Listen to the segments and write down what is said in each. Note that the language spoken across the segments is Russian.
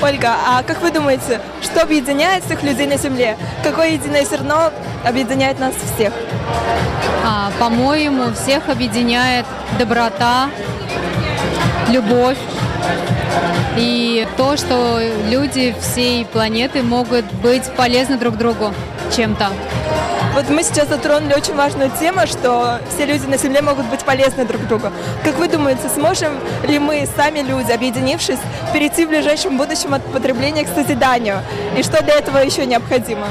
Ольга, а как вы думаете, что объединяет всех людей на Земле? Какое единое зерно объединяет нас всех? А, по-моему, всех объединяет доброта, любовь и то, что люди всей планеты могут быть полезны друг другу чем-то. Вот мы сейчас затронули очень важную тему, что все люди на Земле могут быть полезны друг другу. Как вы думаете, сможем ли мы, сами люди, объединившись, перейти в ближайшем будущем от потребления к созиданию? И что для этого еще необходимо?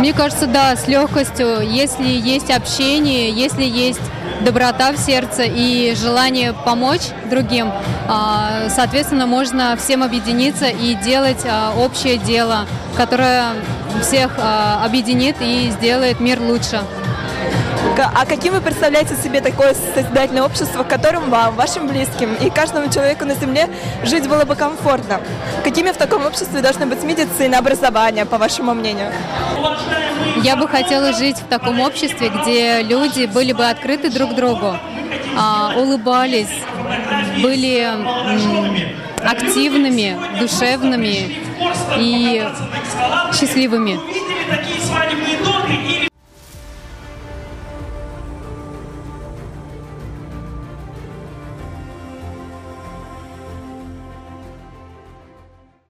Мне кажется, да, с легкостью, если есть общение, если есть доброта в сердце и желание помочь другим, а, соответственно, можно всем объединиться и делать а, общее дело, которое всех а, объединит и сделает мир лучше. А каким вы представляете себе такое созидательное общество, в котором вам, вашим близким и каждому человеку на Земле жить было бы комфортно? Какими в таком обществе должны быть медицина, образование, по вашему мнению? Я бы хотела жить в таком обществе, где люди были бы открыты друг другу, улыбались, были активными, душевными и счастливыми.